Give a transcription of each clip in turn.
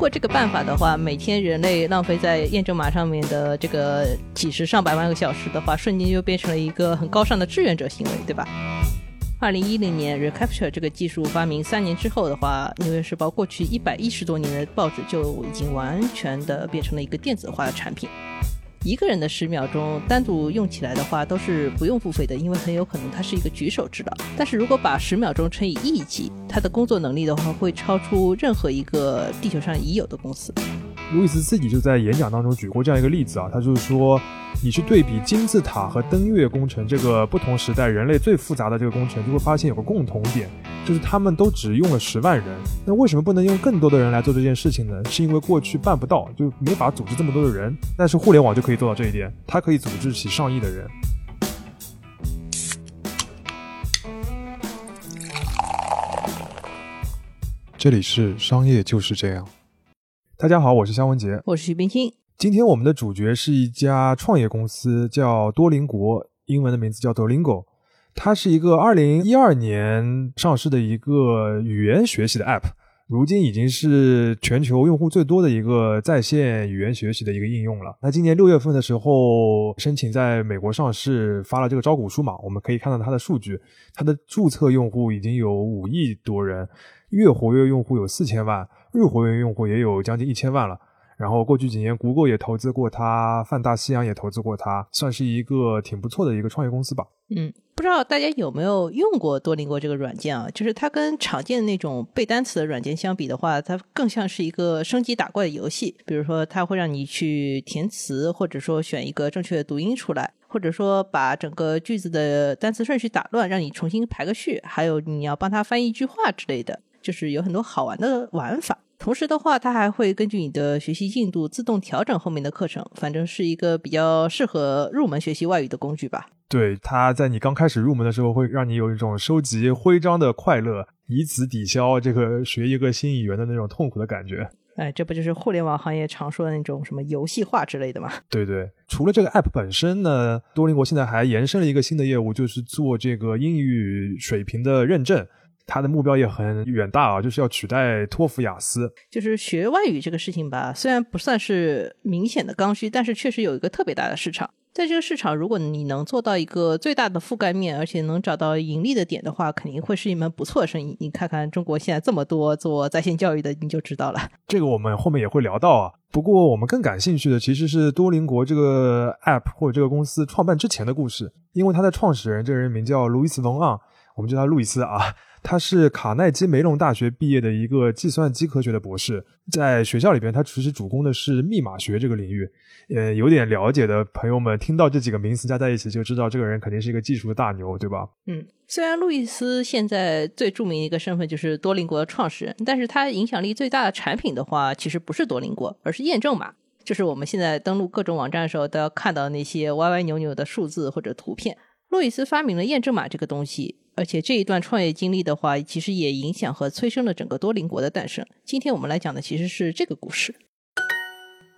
过这个办法的话，每天人类浪费在验证码上面的这个几十上百万个小时的话，瞬间就变成了一个很高尚的志愿者行为，对吧？二零一零年，Recapture 这个技术发明三年之后的话，《纽约时报》过去一百一十多年的报纸就已经完全的变成了一个电子化的产品。一个人的十秒钟单独用起来的话，都是不用付费的，因为很有可能它是一个举手之劳。但是如果把十秒钟乘以亿级，它的工作能力的话，会超出任何一个地球上已有的公司。路易斯自己就在演讲当中举过这样一个例子啊，他就是说，你去对比金字塔和登月工程这个不同时代人类最复杂的这个工程，就会发现有个共同点，就是他们都只用了十万人。那为什么不能用更多的人来做这件事情呢？是因为过去办不到，就没法组织这么多的人。但是互联网就可以做到这一点，它可以组织起上亿的人。这里是商业就是这样。大家好，我是肖文杰，我是徐冰清。今天我们的主角是一家创业公司，叫多邻国，英文的名字叫 Duolingo。它是一个二零一二年上市的一个语言学习的 App，如今已经是全球用户最多的一个在线语言学习的一个应用了。那今年六月份的时候申请在美国上市，发了这个招股书嘛，我们可以看到它的数据，它的注册用户已经有五亿多人，月活跃用户有四千万。日活跃用户也有将近一千万了，然后过去几年，谷歌也投资过它，泛大西洋也投资过它，算是一个挺不错的一个创业公司吧。嗯，不知道大家有没有用过多邻国这个软件啊？就是它跟常见的那种背单词的软件相比的话，它更像是一个升级打怪的游戏。比如说，它会让你去填词，或者说选一个正确的读音出来，或者说把整个句子的单词顺序打乱，让你重新排个序，还有你要帮他翻译一句话之类的。就是有很多好玩的玩法，同时的话，它还会根据你的学习进度自动调整后面的课程，反正是一个比较适合入门学习外语的工具吧。对，它在你刚开始入门的时候，会让你有一种收集徽章的快乐，以此抵消这个学一个新语言的那种痛苦的感觉。哎，这不就是互联网行业常说的那种什么游戏化之类的吗？对对，除了这个 app 本身呢，多邻国现在还延伸了一个新的业务，就是做这个英语水平的认证。他的目标也很远大啊，就是要取代托福、雅思。就是学外语这个事情吧，虽然不算是明显的刚需，但是确实有一个特别大的市场。在这个市场，如果你能做到一个最大的覆盖面，而且能找到盈利的点的话，肯定会是一门不错的生意。你看看中国现在这么多做在线教育的，你就知道了。这个我们后面也会聊到啊。不过我们更感兴趣的其实是多邻国这个 app 或者这个公司创办之前的故事，因为它的创始人这个人名叫路易斯·冯昂，我们叫他路易斯啊。他是卡耐基梅隆大学毕业的一个计算机科学的博士，在学校里边，他其实主攻的是密码学这个领域。呃，有点了解的朋友们听到这几个名词加在一起，就知道这个人肯定是一个技术的大牛，对吧？嗯，虽然路易斯现在最著名的一个身份就是多邻国的创始人，但是他影响力最大的产品的话，其实不是多邻国，而是验证码，就是我们现在登录各种网站的时候都要看到那些歪歪扭扭的数字或者图片。路易斯发明了验证码这个东西。而且这一段创业经历的话，其实也影响和催生了整个多邻国的诞生。今天我们来讲的其实是这个故事。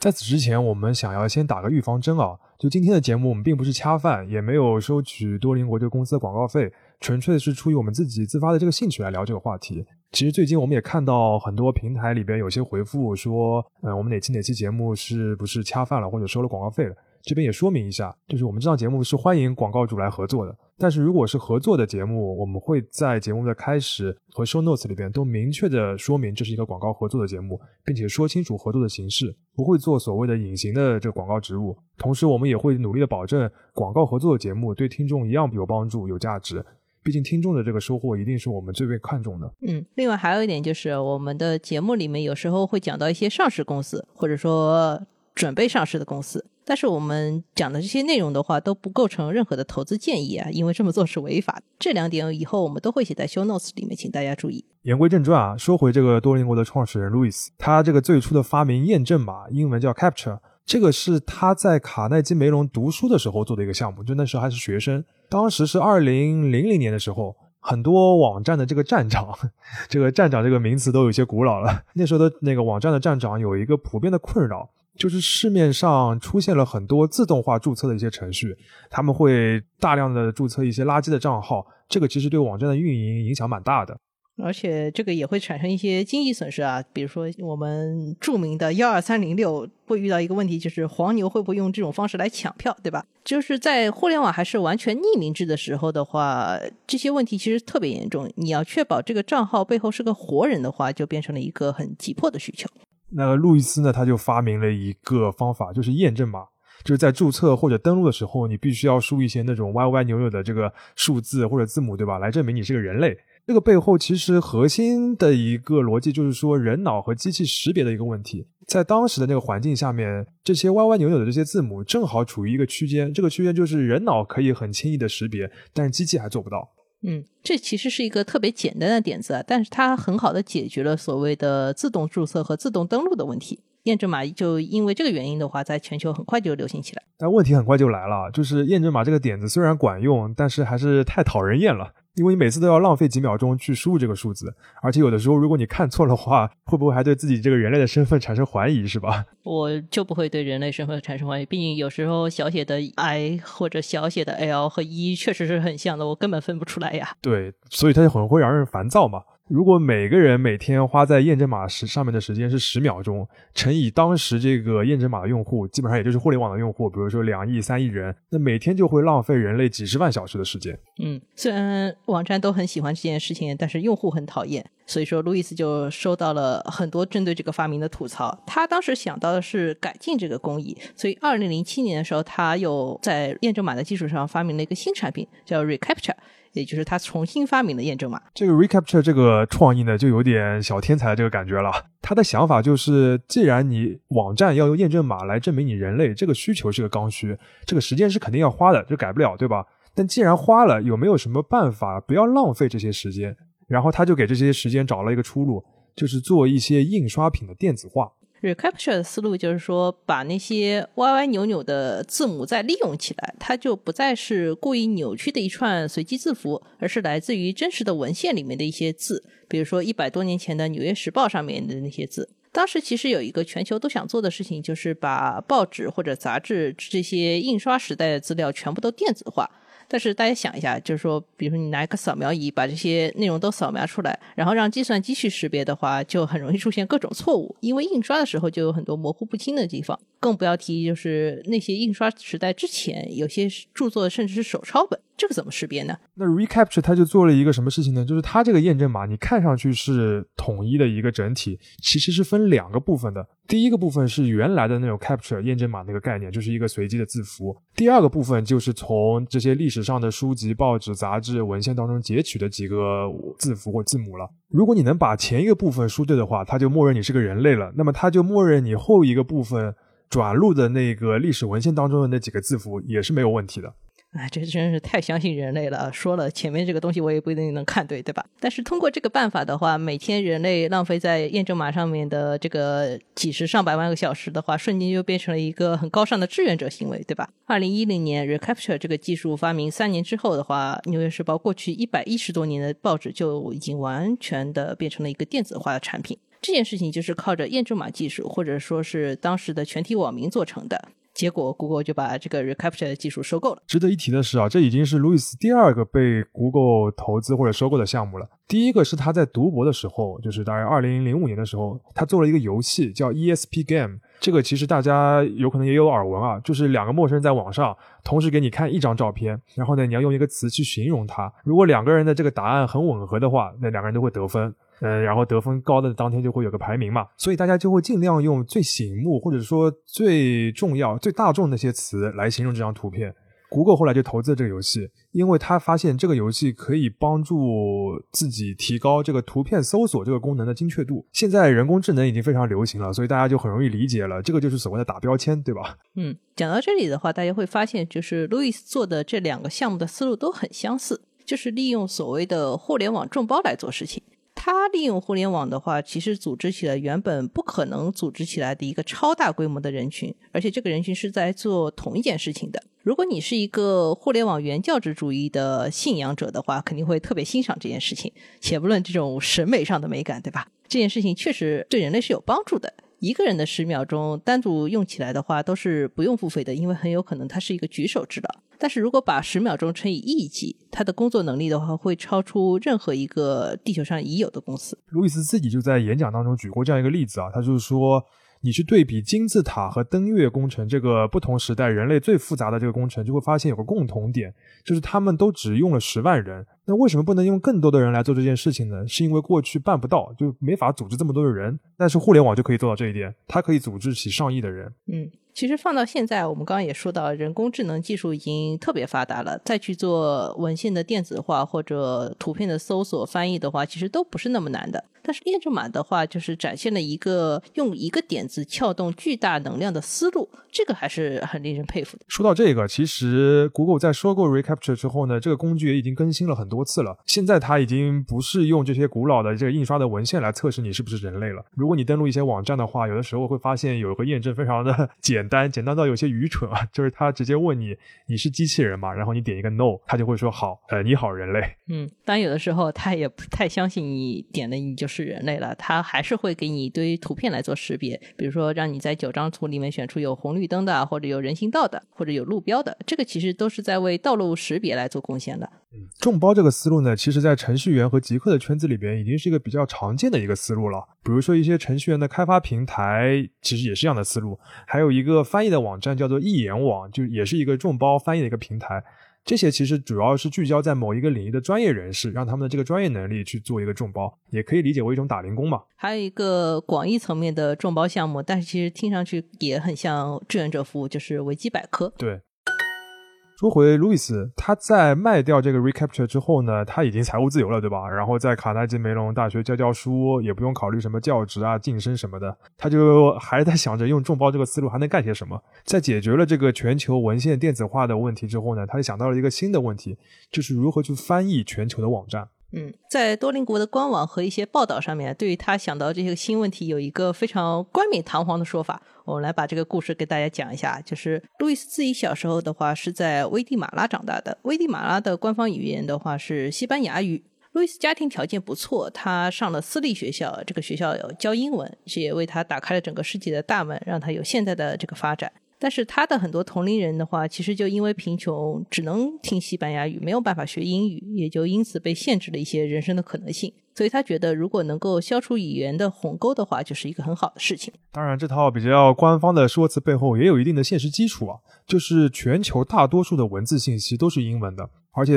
在此之前，我们想要先打个预防针啊，就今天的节目，我们并不是恰饭，也没有收取多邻国这个公司的广告费，纯粹是出于我们自己自发的这个兴趣来聊这个话题。其实最近我们也看到很多平台里边有些回复说，嗯，我们哪期哪期节目是不是恰饭了，或者收了广告费了。这边也说明一下，就是我们这档节目是欢迎广告主来合作的。但是如果是合作的节目，我们会在节目的开始和 show notes 里边都明确的说明这是一个广告合作的节目，并且说清楚合作的形式，不会做所谓的隐形的这个广告植入。同时，我们也会努力的保证广告合作的节目对听众一样有帮助、有价值。毕竟听众的这个收获一定是我们最为看重的。嗯，另外还有一点就是，我们的节目里面有时候会讲到一些上市公司，或者说准备上市的公司。但是我们讲的这些内容的话都不构成任何的投资建议啊，因为这么做是违法。这两点以后我们都会写在 show notes 里面，请大家注意。言归正传啊，说回这个多邻国的创始人 Louis，他这个最初的发明验证码，英文叫 Capture，这个是他在卡耐基梅隆读书的时候做的一个项目，就那时候还是学生。当时是二零零零年的时候，很多网站的这个站长，这个站长这个名词都有些古老了。那时候的那个网站的站长有一个普遍的困扰。就是市面上出现了很多自动化注册的一些程序，他们会大量的注册一些垃圾的账号，这个其实对网站的运营影响蛮大的。而且这个也会产生一些经济损失啊，比如说我们著名的幺二三零六会遇到一个问题，就是黄牛会不会用这种方式来抢票，对吧？就是在互联网还是完全匿名制的时候的话，这些问题其实特别严重。你要确保这个账号背后是个活人的话，就变成了一个很急迫的需求。那路易斯呢，他就发明了一个方法，就是验证码，就是在注册或者登录的时候，你必须要输一些那种歪歪扭扭的这个数字或者字母，对吧？来证明你是个人类。这个背后其实核心的一个逻辑就是说，人脑和机器识别的一个问题。在当时的那个环境下面，这些歪歪扭扭的这些字母正好处于一个区间，这个区间就是人脑可以很轻易的识别，但是机器还做不到。嗯，这其实是一个特别简单的点子啊，但是它很好的解决了所谓的自动注册和自动登录的问题。验证码就因为这个原因的话，在全球很快就流行起来。但问题很快就来了，就是验证码这个点子虽然管用，但是还是太讨人厌了。因为你每次都要浪费几秒钟去输入这个数字，而且有的时候如果你看错的话，会不会还对自己这个人类的身份产生怀疑，是吧？我就不会对人类身份产生怀疑，毕竟有时候小写的 i 或者小写的 l 和一确实是很像的，我根本分不出来呀。对，所以它就很会让人烦躁嘛。如果每个人每天花在验证码时上面的时间是十秒钟，乘以当时这个验证码的用户，基本上也就是互联网的用户，比如说两亿、三亿人，那每天就会浪费人类几十万小时的时间。嗯，虽然网站都很喜欢这件事情，但是用户很讨厌，所以说路易斯就收到了很多针对这个发明的吐槽。他当时想到的是改进这个工艺，所以二零零七年的时候，他又在验证码的基础上发明了一个新产品，叫 Recaptcha。也就是他重新发明的验证码。这个 Recaptcha 这个创意呢，就有点小天才这个感觉了。他的想法就是，既然你网站要用验证码来证明你人类，这个需求是个刚需，这个时间是肯定要花的，这改不了，对吧？但既然花了，有没有什么办法不要浪费这些时间？然后他就给这些时间找了一个出路，就是做一些印刷品的电子化。Recapture 的思路就是说，把那些歪歪扭扭的字母再利用起来，它就不再是故意扭曲的一串随机字符，而是来自于真实的文献里面的一些字，比如说一百多年前的《纽约时报》上面的那些字。当时其实有一个全球都想做的事情，就是把报纸或者杂志这些印刷时代的资料全部都电子化。但是大家想一下，就是说，比如说你拿一个扫描仪把这些内容都扫描出来，然后让计算机去识别的话，就很容易出现各种错误，因为印刷的时候就有很多模糊不清的地方。更不要提就是那些印刷时代之前，有些著作甚至是手抄本。这个怎么识别呢？那 recapture 它就做了一个什么事情呢？就是它这个验证码，你看上去是统一的一个整体，其实是分两个部分的。第一个部分是原来的那种 Capture 验证码那个概念，就是一个随机的字符。第二个部分就是从这些历史上的书籍、报纸、杂志、文献当中截取的几个字符或字母了。如果你能把前一个部分输对的话，它就默认你是个人类了。那么它就默认你后一个部分转录的那个历史文献当中的那几个字符也是没有问题的。哎，这真是太相信人类了！说了前面这个东西，我也不一定能看对，对吧？但是通过这个办法的话，每天人类浪费在验证码上面的这个几十上百万个小时的话，瞬间就变成了一个很高尚的志愿者行为，对吧？二零一零年，Recaptcha 这个技术发明三年之后的话，《纽约时报》过去一百一十多年的报纸就已经完全的变成了一个电子化的产品。这件事情就是靠着验证码技术，或者说是当时的全体网民做成的。结果，Google 就把这个 Recaptcha 的技术收购了。值得一提的是啊，这已经是路易斯第二个被 Google 投资或者收购的项目了。第一个是他在读博的时候，就是大概二零零五年的时候，他做了一个游戏叫 ESP Game。这个其实大家有可能也有耳闻啊，就是两个陌生人在网上同时给你看一张照片，然后呢，你要用一个词去形容它。如果两个人的这个答案很吻合的话，那两个人都会得分。嗯，然后得分高的当天就会有个排名嘛，所以大家就会尽量用最醒目或者说最重要、最大众那些词来形容这张图片。谷歌后来就投资了这个游戏，因为他发现这个游戏可以帮助自己提高这个图片搜索这个功能的精确度。现在人工智能已经非常流行了，所以大家就很容易理解了，这个就是所谓的打标签，对吧？嗯，讲到这里的话，大家会发现，就是路易斯做的这两个项目的思路都很相似，就是利用所谓的互联网众包来做事情。他利用互联网的话，其实组织起了原本不可能组织起来的一个超大规模的人群，而且这个人群是在做同一件事情的。如果你是一个互联网原教旨主义的信仰者的话，肯定会特别欣赏这件事情。且不论这种审美上的美感，对吧？这件事情确实对人类是有帮助的。一个人的十秒钟单独用起来的话，都是不用付费的，因为很有可能它是一个举手之劳。但是如果把十秒钟乘以亿级，他的工作能力的话，会超出任何一个地球上已有的公司。路易斯自己就在演讲当中举过这样一个例子啊，他就是说。你去对比金字塔和登月工程这个不同时代人类最复杂的这个工程，就会发现有个共同点，就是他们都只用了十万人。那为什么不能用更多的人来做这件事情呢？是因为过去办不到，就没法组织这么多的人。但是互联网就可以做到这一点，它可以组织起上亿的人。嗯。其实放到现在，我们刚刚也说到，人工智能技术已经特别发达了。再去做文献的电子化或者图片的搜索翻译的话，其实都不是那么难的。但是验证码的话，就是展现了一个用一个点子撬动巨大能量的思路，这个还是很令人佩服的。说到这个，其实 Google 在收购 Recapture 之后呢，这个工具也已经更新了很多次了。现在它已经不是用这些古老的这个印刷的文献来测试你是不是人类了。如果你登录一些网站的话，有的时候会发现有一个验证非常的 简。简单简单到有些愚蠢啊，就是他直接问你你是机器人吗？然后你点一个 no，他就会说好，呃，你好人类。嗯，当然有的时候他也不太相信你点的你就是人类了，他还是会给你一堆图片来做识别，比如说让你在九张图里面选出有红绿灯的，或者有人行道的，或者有路标的，这个其实都是在为道路识别来做贡献的。嗯，众包这个思路呢，其实在程序员和极客的圈子里边已经是一个比较常见的一个思路了。比如说一些程序员的开发平台，其实也是这样的思路，还有一个。个翻译的网站叫做一言网，就也是一个众包翻译的一个平台。这些其实主要是聚焦在某一个领域的专业人士，让他们的这个专业能力去做一个众包，也可以理解为一种打零工嘛。还有一个广义层面的众包项目，但是其实听上去也很像志愿者服务，就是维基百科。对。说回路易斯，他在卖掉这个 Recapture 之后呢，他已经财务自由了，对吧？然后在卡耐基梅隆大学教教书，也不用考虑什么教职啊、晋升什么的，他就还在想着用众包这个思路还能干些什么。在解决了这个全球文献电子化的问题之后呢，他就想到了一个新的问题，就是如何去翻译全球的网站。嗯，在多邻国的官网和一些报道上面，对于他想到这些新问题，有一个非常冠冕堂皇的说法。我们来把这个故事给大家讲一下。就是路易斯自己小时候的话，是在危地马拉长大的。危地马拉的官方语言的话是西班牙语。路易斯家庭条件不错，他上了私立学校，这个学校教英文，这也为他打开了整个世界的大门，让他有现在的这个发展。但是他的很多同龄人的话，其实就因为贫穷，只能听西班牙语，没有办法学英语，也就因此被限制了一些人生的可能性。所以他觉得，如果能够消除语言的鸿沟的话，就是一个很好的事情。当然，这套比较官方的说辞背后也有一定的现实基础啊，就是全球大多数的文字信息都是英文的，而且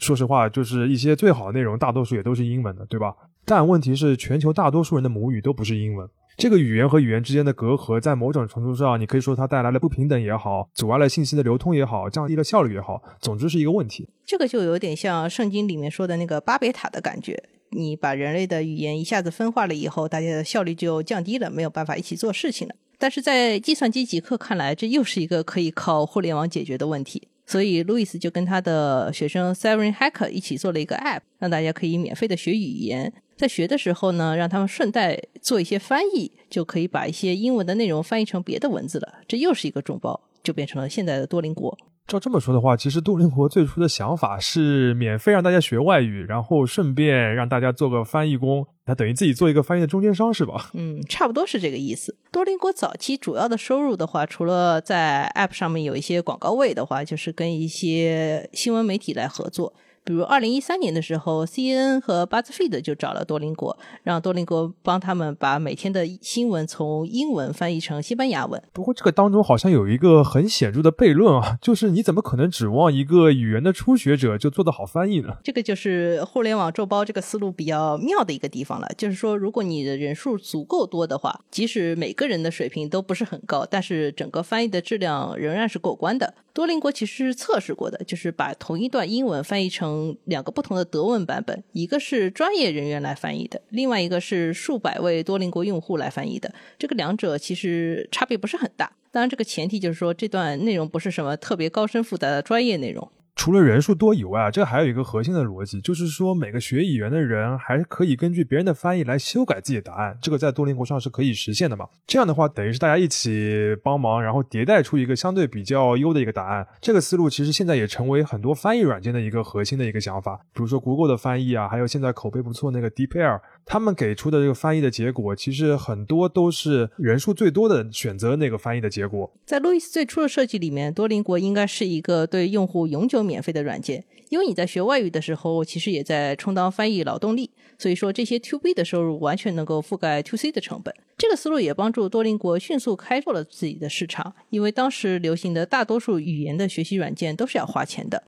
说实话，就是一些最好的内容，大多数也都是英文的，对吧？但问题是，全球大多数人的母语都不是英文。这个语言和语言之间的隔阂，在某种程度上，你可以说它带来了不平等也好，阻碍了信息的流通也好，降低了效率也好，总之是一个问题。这个就有点像圣经里面说的那个巴别塔的感觉，你把人类的语言一下子分化了以后，大家的效率就降低了，没有办法一起做事情了。但是在计算机极客看来，这又是一个可以靠互联网解决的问题。所以，路易斯就跟他的学生 Severin Hacker 一起做了一个 App，让大家可以免费的学语言。在学的时候呢，让他们顺带做一些翻译，就可以把一些英文的内容翻译成别的文字了。这又是一个众包，就变成了现在的多邻国。照这么说的话，其实多邻国最初的想法是免费让大家学外语，然后顺便让大家做个翻译工，他等于自己做一个翻译的中间商，是吧？嗯，差不多是这个意思。多邻国早期主要的收入的话，除了在 App 上面有一些广告位的话，就是跟一些新闻媒体来合作。比如二零一三年的时候，CNN 和 BuzzFeed 就找了多邻国，让多邻国帮他们把每天的新闻从英文翻译成西班牙文。不过这个当中好像有一个很显著的悖论啊，就是你怎么可能指望一个语言的初学者就做得好翻译呢？这个就是互联网众包这个思路比较妙的一个地方了。就是说，如果你的人数足够多的话，即使每个人的水平都不是很高，但是整个翻译的质量仍然是过关的。多邻国其实是测试过的，就是把同一段英文翻译成两个不同的德文版本，一个是专业人员来翻译的，另外一个是数百位多邻国用户来翻译的。这个两者其实差别不是很大。当然，这个前提就是说这段内容不是什么特别高深复杂的专业内容。除了人数多以外啊，这还有一个核心的逻辑，就是说每个学语言的人还可以根据别人的翻译来修改自己的答案，这个在多邻国上是可以实现的嘛？这样的话，等于是大家一起帮忙，然后迭代出一个相对比较优的一个答案。这个思路其实现在也成为很多翻译软件的一个核心的一个想法，比如说 Google 的翻译啊，还有现在口碑不错那个 DeepL，他们给出的这个翻译的结果，其实很多都是人数最多的选择那个翻译的结果。在路易斯最初的设计里面，多邻国应该是一个对用户永久免费的软件，因为你在学外语的时候，其实也在充当翻译劳动力，所以说这些 To B 的收入完全能够覆盖 To C 的成本。这个思路也帮助多邻国迅速开拓了自己的市场，因为当时流行的大多数语言的学习软件都是要花钱的。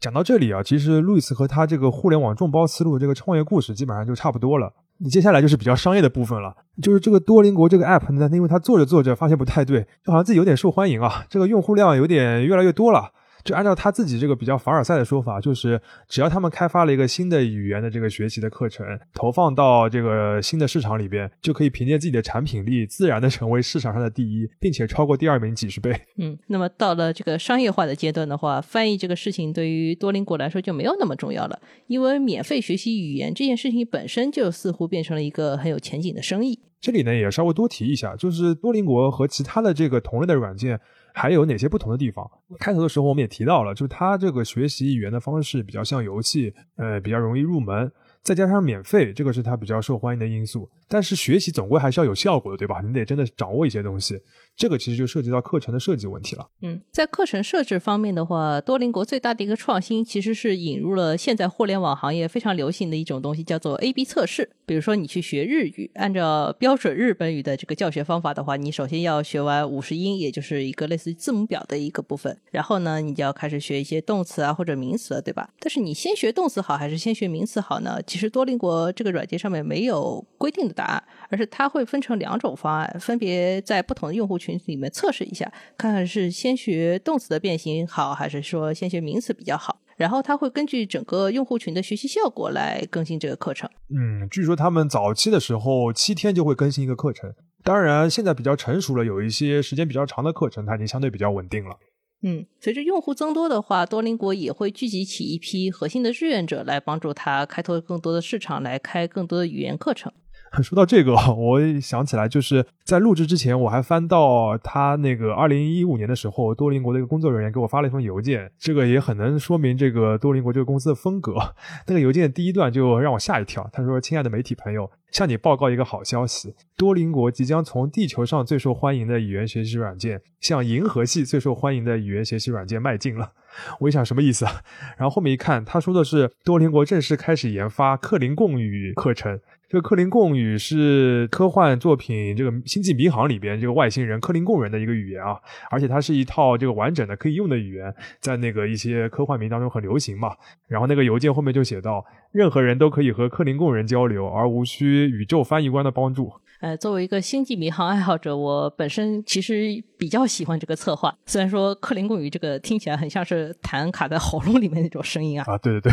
讲到这里啊，其实路易斯和他这个互联网众包思路这个创业故事基本上就差不多了。你接下来就是比较商业的部分了，就是这个多邻国这个 app 呢，因为它做着做着发现不太对，就好像自己有点受欢迎啊，这个用户量有点越来越多了。就按照他自己这个比较凡尔赛的说法，就是只要他们开发了一个新的语言的这个学习的课程，投放到这个新的市场里边，就可以凭借自己的产品力，自然的成为市场上的第一，并且超过第二名几十倍。嗯，那么到了这个商业化的阶段的话，翻译这个事情对于多邻国来说就没有那么重要了，因为免费学习语言这件事情本身就似乎变成了一个很有前景的生意。这里呢也稍微多提一下，就是多邻国和其他的这个同类的软件。还有哪些不同的地方？开头的时候我们也提到了，就是它这个学习语言的方式比较像游戏，呃，比较容易入门，再加上免费，这个是它比较受欢迎的因素。但是学习总归还是要有效果的，对吧？你得真的掌握一些东西，这个其实就涉及到课程的设计问题了。嗯，在课程设置方面的话，多邻国最大的一个创新其实是引入了现在互联网行业非常流行的一种东西，叫做 A/B 测试。比如说你去学日语，按照标准日本语的这个教学方法的话，你首先要学完五十音，也就是一个类似于字母表的一个部分，然后呢，你就要开始学一些动词啊或者名词了，对吧？但是你先学动词好还是先学名词好呢？其实多邻国这个软件上面没有规定的答案。而是它会分成两种方案，分别在不同的用户群里面测试一下，看看是先学动词的变形好，还是说先学名词比较好。然后它会根据整个用户群的学习效果来更新这个课程。嗯，据说他们早期的时候七天就会更新一个课程，当然现在比较成熟了，有一些时间比较长的课程，它已经相对比较稳定了。嗯，随着用户增多的话，多邻国也会聚集起一批核心的志愿者来帮助他开拓更多的市场，来开更多的语言课程。说到这个，我想起来，就是在录制之前，我还翻到他那个二零一五年的时候，多邻国的一个工作人员给我发了一封邮件，这个也很能说明这个多邻国这个公司的风格。那个邮件第一段就让我吓一跳，他说：“亲爱的媒体朋友，向你报告一个好消息，多邻国即将从地球上最受欢迎的语言学习软件，向银河系最受欢迎的语言学习软件迈进了。”我一想什么意思啊？然后后面一看，他说的是多邻国正式开始研发克林贡语课程。这个克林贡语是科幻作品《这个星际迷航》里边这个外星人克林贡人的一个语言啊，而且它是一套这个完整的可以用的语言，在那个一些科幻迷当中很流行嘛。然后那个邮件后面就写到，任何人都可以和克林贡人交流，而无需宇宙翻译官的帮助。呃，作为一个星际迷航爱好者，我本身其实比较喜欢这个策划。虽然说克林贡语这个听起来很像是痰卡在喉咙里面那种声音啊。啊，对对对。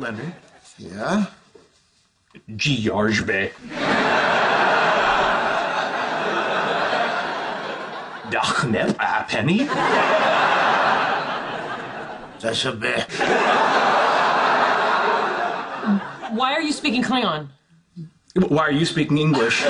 Leonard，Yeah。George Bay. Dag uh, Penny. That's a bit. Why are you speaking Klingon? Why are you speaking English?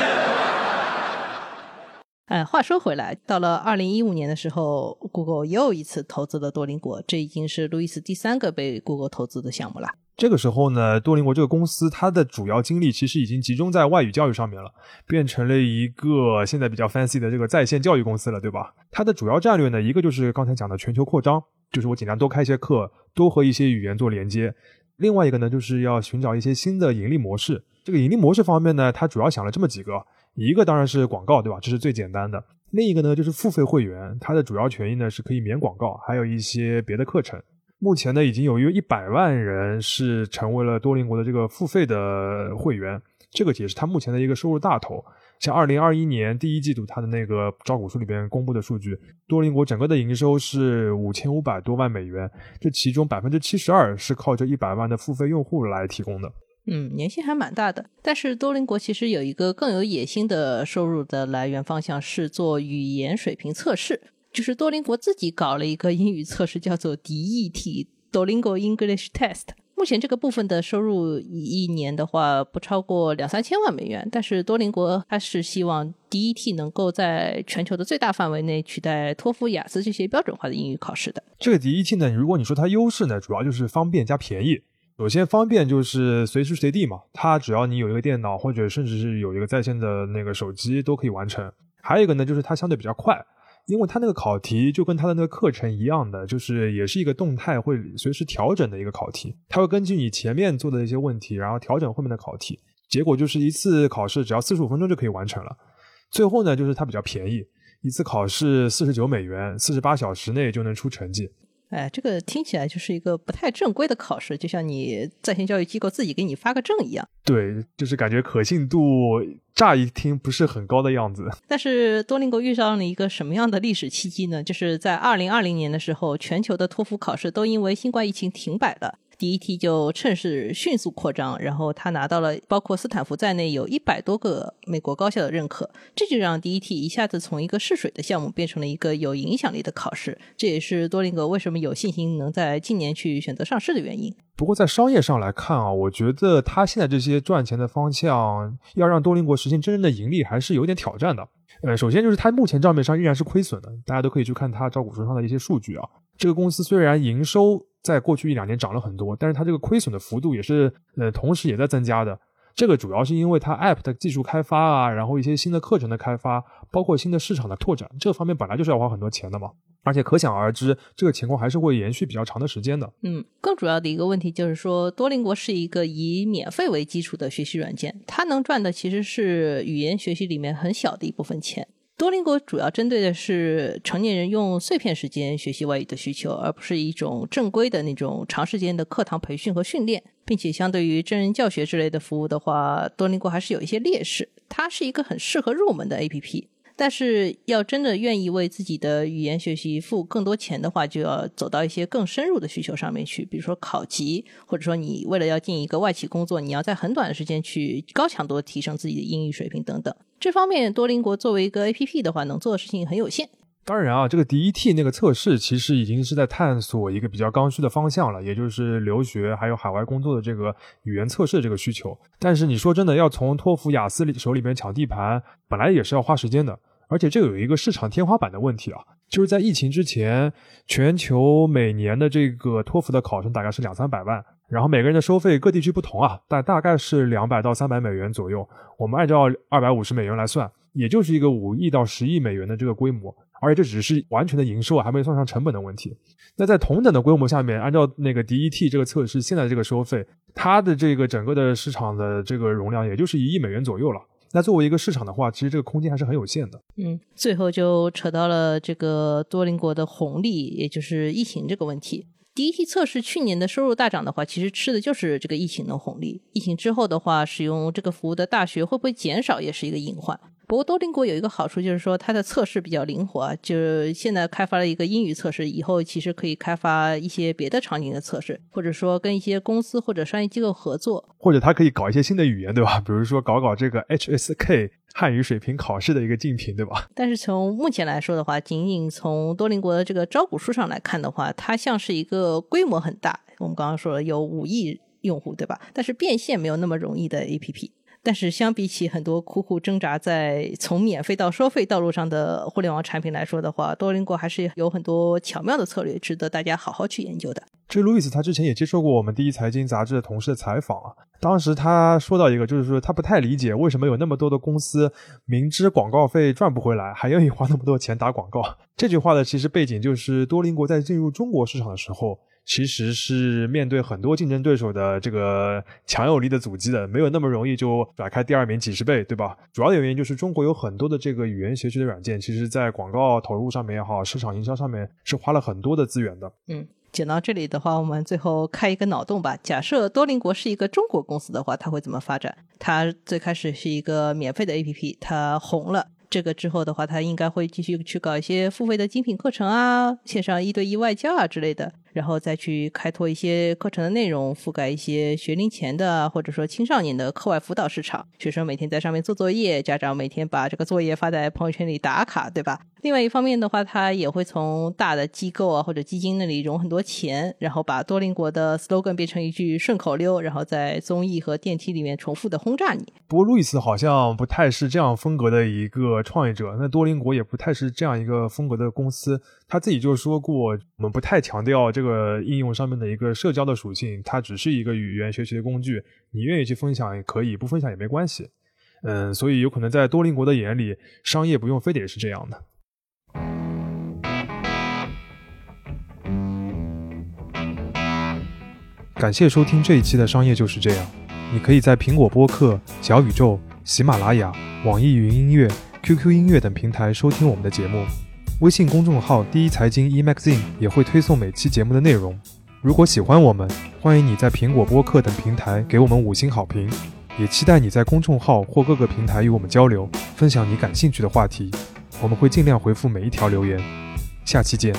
哎，话说回来，到了二零一五年的时候，Google 又一次投资了多邻国，这已经是路易斯第三个被 Google 投资的项目了。这个时候呢，多邻国这个公司它的主要精力其实已经集中在外语教育上面了，变成了一个现在比较 fancy 的这个在线教育公司了，对吧？它的主要战略呢，一个就是刚才讲的全球扩张，就是我尽量多开一些课，多和一些语言做连接；另外一个呢，就是要寻找一些新的盈利模式。这个盈利模式方面呢，它主要想了这么几个，一个当然是广告，对吧？这是最简单的；另一个呢，就是付费会员，它的主要权益呢是可以免广告，还有一些别的课程。目前呢，已经有约一百万人是成为了多邻国的这个付费的会员，这个也是它目前的一个收入大头。像二零二一年第一季度它的那个招股书里边公布的数据，多邻国整个的营收是五千五百多万美元，这其中百分之七十二是靠这一百万的付费用户来提供的。嗯，年薪还蛮大的。但是多邻国其实有一个更有野心的收入的来源方向，是做语言水平测试。就是多邻国自己搞了一个英语测试，叫做 DET（Dolingo English Test。目前这个部分的收入一一年的话不超过两三千万美元，但是多邻国它是希望 DET 能够在全球的最大范围内取代托福、雅思这些标准化的英语考试的。这个 DET 呢，如果你说它优势呢，主要就是方便加便宜。首先方便就是随时随地嘛，它只要你有一个电脑或者甚至是有一个在线的那个手机都可以完成。还有一个呢，就是它相对比较快。因为它那个考题就跟它的那个课程一样的，就是也是一个动态会随时调整的一个考题，它会根据你前面做的一些问题，然后调整后面的考题，结果就是一次考试只要四十五分钟就可以完成了。最后呢，就是它比较便宜，一次考试四十九美元，四十八小时内就能出成绩。哎，这个听起来就是一个不太正规的考试，就像你在线教育机构自己给你发个证一样。对，就是感觉可信度乍一听不是很高的样子。但是多邻国遇上了一个什么样的历史契机呢？就是在二零二零年的时候，全球的托福考试都因为新冠疫情停摆了。DET 就趁势迅速扩张，然后他拿到了包括斯坦福在内有一百多个美国高校的认可，这就让 DET 一下子从一个试水的项目变成了一个有影响力的考试。这也是多林格为什么有信心能在今年去选择上市的原因。不过在商业上来看啊，我觉得他现在这些赚钱的方向，要让多林国实现真正的盈利，还是有点挑战的。呃，首先就是他目前账面上依然是亏损的，大家都可以去看他招股书上的一些数据啊。这个公司虽然营收在过去一两年涨了很多，但是它这个亏损的幅度也是呃同时也在增加的。这个主要是因为它 App 的技术开发啊，然后一些新的课程的开发，包括新的市场的拓展，这方面本来就是要花很多钱的嘛。而且可想而知，这个情况还是会延续比较长的时间的。嗯，更主要的一个问题就是说，多邻国是一个以免费为基础的学习软件，它能赚的其实是语言学习里面很小的一部分钱。多邻国主要针对的是成年人用碎片时间学习外语的需求，而不是一种正规的那种长时间的课堂培训和训练，并且相对于真人教学之类的服务的话，多邻国还是有一些劣势。它是一个很适合入门的 APP。但是要真的愿意为自己的语言学习付更多钱的话，就要走到一些更深入的需求上面去，比如说考级，或者说你为了要进一个外企工作，你要在很短的时间去高强度提升自己的英语水平等等。这方面，多邻国作为一个 APP 的话，能做的事情很有限。当然啊，这个 DET 那个测试其实已经是在探索一个比较刚需的方向了，也就是留学还有海外工作的这个语言测试这个需求。但是你说真的，要从托福、雅思里手里边抢地盘，本来也是要花时间的。而且这有一个市场天花板的问题啊，就是在疫情之前，全球每年的这个托福的考生大概是两三百万，然后每个人的收费各地区不同啊，但大概是两百到三百美元左右。我们按照二百五十美元来算，也就是一个五亿到十亿美元的这个规模，而且这只是完全的营收，还没算上成本的问题。那在同等的规模下面，按照那个 DET 这个测试现在这个收费，它的这个整个的市场的这个容量也就是一亿美元左右了。那作为一个市场的话，其实这个空间还是很有限的。嗯，最后就扯到了这个多邻国的红利，也就是疫情这个问题。第一期测试去年的收入大涨的话，其实吃的就是这个疫情的红利。疫情之后的话，使用这个服务的大学会不会减少，也是一个隐患。不过多邻国有一个好处，就是说它的测试比较灵活，就是现在开发了一个英语测试，以后其实可以开发一些别的场景的测试，或者说跟一些公司或者商业机构合作，或者它可以搞一些新的语言，对吧？比如说搞搞这个 HSK 汉语水平考试的一个竞品，对吧？但是从目前来说的话，仅仅从多邻国的这个招股书上来看的话，它像是一个规模很大，我们刚刚说了有五亿用户，对吧？但是变现没有那么容易的 APP。但是相比起很多苦苦挣扎在从免费到收费道路上的互联网产品来说的话，多邻国还是有很多巧妙的策略，值得大家好好去研究的。这路易斯他之前也接受过我们第一财经杂志的同事的采访啊，当时他说到一个，就是说他不太理解为什么有那么多的公司明知广告费赚不回来，还愿意花那么多钱打广告。这句话的其实背景就是多邻国在进入中国市场的时候。其实是面对很多竞争对手的这个强有力的阻击的，没有那么容易就甩开第二名几十倍，对吧？主要的原因就是中国有很多的这个语言学习的软件，其实在广告投入上面也好，市场营销上面是花了很多的资源的。嗯，讲到这里的话，我们最后开一个脑洞吧。假设多邻国是一个中国公司的话，它会怎么发展？它最开始是一个免费的 APP，它红了。这个之后的话，它应该会继续去搞一些付费的精品课程啊，线上一对一外教啊之类的。然后再去开拓一些课程的内容，覆盖一些学龄前的或者说青少年的课外辅导市场。学生每天在上面做作业，家长每天把这个作业发在朋友圈里打卡，对吧？另外一方面的话，他也会从大的机构啊或者基金那里融很多钱，然后把多邻国的 slogan 变成一句顺口溜，然后在综艺和电梯里面重复的轰炸你。不过路易斯好像不太是这样风格的一个创业者，那多邻国也不太是这样一个风格的公司。他自己就说过，我们不太强调这个应用上面的一个社交的属性，它只是一个语言学习的工具。你愿意去分享也可以，不分享也没关系。嗯，所以有可能在多邻国的眼里，商业不用非得是这样的。感谢收听这一期的商业就是这样。你可以在苹果播客、小宇宙、喜马拉雅、网易云音乐、QQ 音乐等平台收听我们的节目。微信公众号“第一财经 eMagazine” 也会推送每期节目的内容。如果喜欢我们，欢迎你在苹果播客等平台给我们五星好评。也期待你在公众号或各个平台与我们交流，分享你感兴趣的话题。我们会尽量回复每一条留言。下期见。